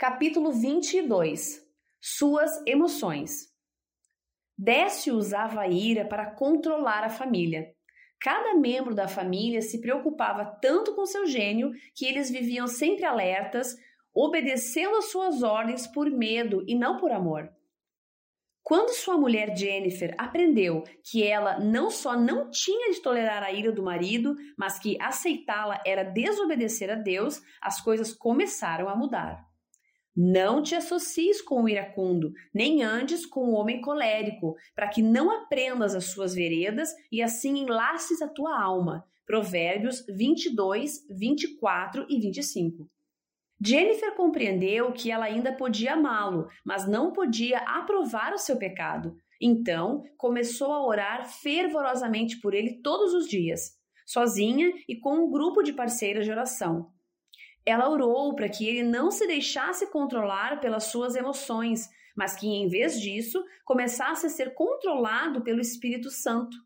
Capítulo 22 Suas emoções. Décio usava a ira para controlar a família. Cada membro da família se preocupava tanto com seu gênio que eles viviam sempre alertas, obedecendo às suas ordens por medo e não por amor. Quando sua mulher Jennifer aprendeu que ela não só não tinha de tolerar a ira do marido, mas que aceitá-la era desobedecer a Deus, as coisas começaram a mudar. Não te associes com o iracundo, nem andes com o homem colérico, para que não aprendas as suas veredas e assim enlaces a tua alma. Provérbios 22, 24 e 25. Jennifer compreendeu que ela ainda podia amá-lo, mas não podia aprovar o seu pecado. Então, começou a orar fervorosamente por ele todos os dias, sozinha e com um grupo de parceiras de oração. Ela orou para que ele não se deixasse controlar pelas suas emoções, mas que, em vez disso, começasse a ser controlado pelo Espírito Santo.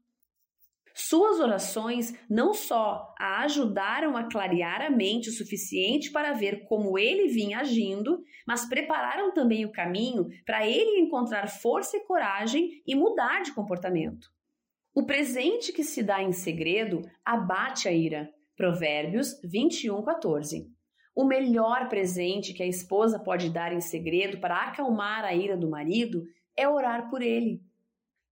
Suas orações não só a ajudaram a clarear a mente o suficiente para ver como ele vinha agindo, mas prepararam também o caminho para ele encontrar força e coragem e mudar de comportamento. O presente que se dá em segredo abate a ira. Provérbios 21, 14. O melhor presente que a esposa pode dar em segredo para acalmar a ira do marido é orar por ele.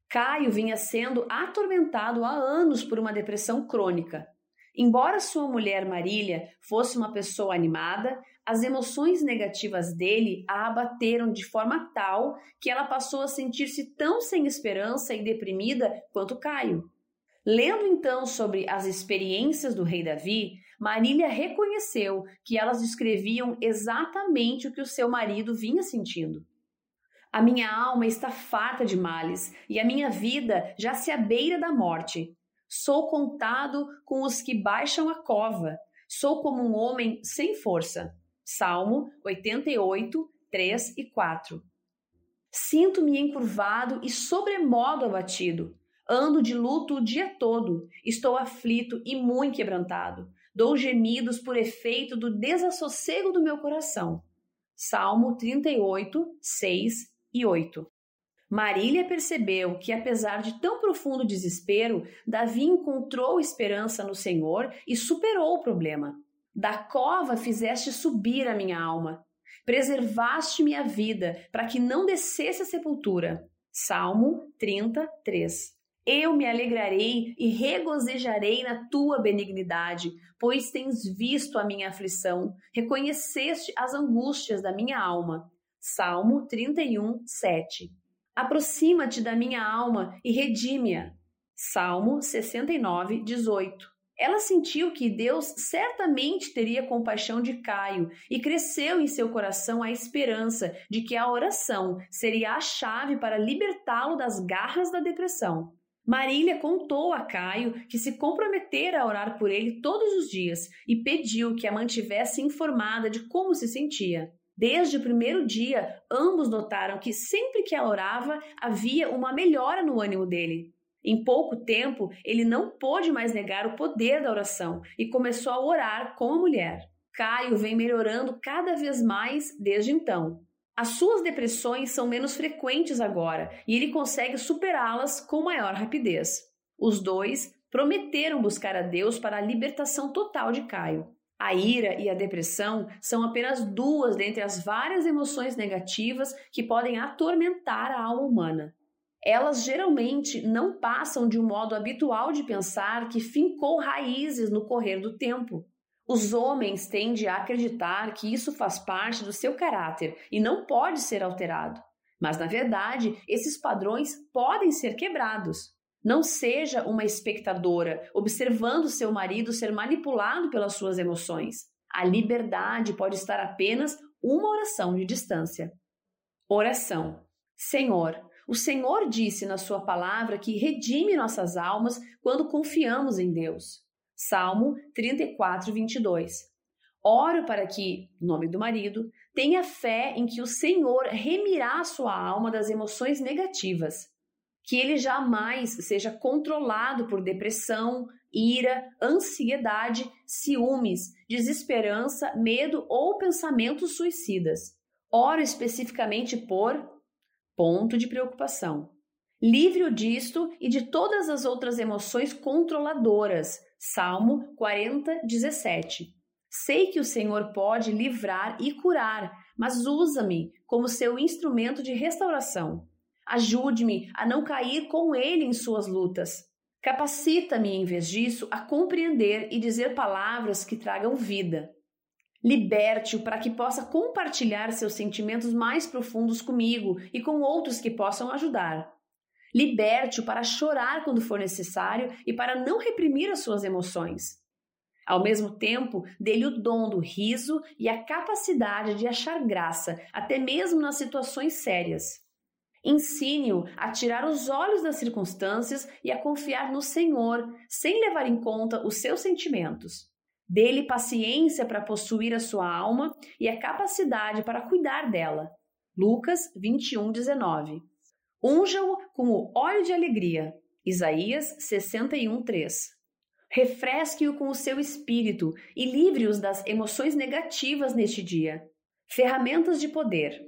Caio vinha sendo atormentado há anos por uma depressão crônica. Embora sua mulher Marília fosse uma pessoa animada, as emoções negativas dele a abateram de forma tal que ela passou a sentir-se tão sem esperança e deprimida quanto Caio. Lendo então sobre as experiências do rei Davi, Marília reconheceu que elas descreviam exatamente o que o seu marido vinha sentindo. A minha alma está farta de males e a minha vida já se abeira da morte. Sou contado com os que baixam a cova. Sou como um homem sem força. Salmo 88, 3 e 4. Sinto-me encurvado e sobremodo abatido. Ando de luto o dia todo. Estou aflito e muito quebrantado. Dou gemidos por efeito do desassossego do meu coração. Salmo 38, 6 e 8. Marília percebeu que, apesar de tão profundo desespero, Davi encontrou esperança no Senhor e superou o problema. Da cova fizeste subir a minha alma, preservaste minha vida para que não descesse a sepultura. Salmo 33. Eu me alegrarei e regozijarei na tua benignidade, pois tens visto a minha aflição, reconheceste as angústias da minha alma. Salmo 31, 7. Aproxima-te da minha alma e redime-a. Salmo 69, 18. Ela sentiu que Deus certamente teria compaixão de Caio e cresceu em seu coração a esperança de que a oração seria a chave para libertá-lo das garras da depressão. Marília contou a Caio que se comprometera a orar por ele todos os dias e pediu que a mantivesse informada de como se sentia. Desde o primeiro dia, ambos notaram que sempre que ela orava, havia uma melhora no ânimo dele. Em pouco tempo, ele não pôde mais negar o poder da oração e começou a orar com a mulher. Caio vem melhorando cada vez mais desde então. As suas depressões são menos frequentes agora e ele consegue superá-las com maior rapidez. Os dois prometeram buscar a Deus para a libertação total de Caio. A ira e a depressão são apenas duas dentre as várias emoções negativas que podem atormentar a alma humana. Elas geralmente não passam de um modo habitual de pensar que fincou raízes no correr do tempo. Os homens tendem a acreditar que isso faz parte do seu caráter e não pode ser alterado. Mas, na verdade, esses padrões podem ser quebrados. Não seja uma espectadora observando seu marido ser manipulado pelas suas emoções. A liberdade pode estar apenas uma oração de distância. Oração. Senhor, o Senhor disse na Sua palavra que redime nossas almas quando confiamos em Deus. Salmo 34, 22. Oro para que, no nome do marido, tenha fé em que o Senhor remirá sua alma das emoções negativas que ele jamais seja controlado por depressão, ira, ansiedade, ciúmes, desesperança, medo ou pensamentos suicidas. Oro especificamente por ponto de preocupação. Livre-o disto e de todas as outras emoções controladoras. Salmo 40, 17. Sei que o Senhor pode livrar e curar, mas usa-me como seu instrumento de restauração. Ajude-me a não cair com ele em suas lutas. Capacita-me, em vez disso, a compreender e dizer palavras que tragam vida. Liberte-o para que possa compartilhar seus sentimentos mais profundos comigo e com outros que possam ajudar. Liberte-o para chorar quando for necessário e para não reprimir as suas emoções. Ao mesmo tempo, dê-lhe o dom do riso e a capacidade de achar graça, até mesmo nas situações sérias. Ensine-o a tirar os olhos das circunstâncias e a confiar no Senhor, sem levar em conta os seus sentimentos. Dê-lhe paciência para possuir a sua alma e a capacidade para cuidar dela. Lucas 21, 19. Unja-o com o óleo de alegria. Isaías 61, 3. Refresque-o com o seu espírito e livre-os das emoções negativas neste dia. Ferramentas de poder.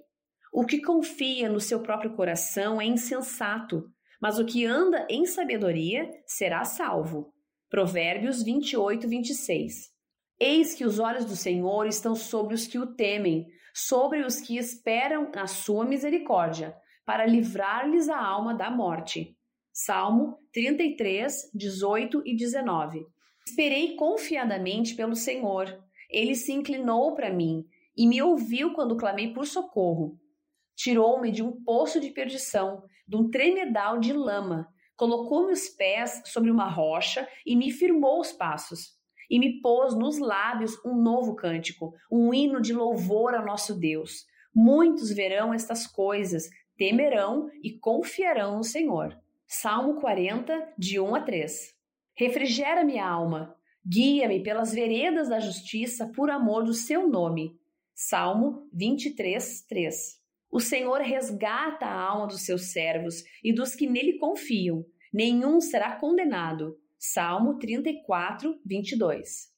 O que confia no seu próprio coração é insensato, mas o que anda em sabedoria será salvo. Provérbios 28, 26. Eis que os olhos do Senhor estão sobre os que o temem, sobre os que esperam na sua misericórdia, para livrar-lhes a alma da morte. Salmo 33, 18 e 19. Esperei confiadamente pelo Senhor. Ele se inclinou para mim e me ouviu quando clamei por socorro. Tirou-me de um poço de perdição, de um tremedal de lama, colocou meus pés sobre uma rocha e me firmou os passos. E me pôs nos lábios um novo cântico, um hino de louvor ao nosso Deus. Muitos verão estas coisas, temerão e confiarão no Senhor. Salmo 40, de 1 a 3. Refrigera minha alma, guia-me pelas veredas da justiça por amor do seu nome. Salmo 23, 3. O Senhor resgata a alma dos seus servos e dos que nele confiam. Nenhum será condenado. Salmo 34, 22.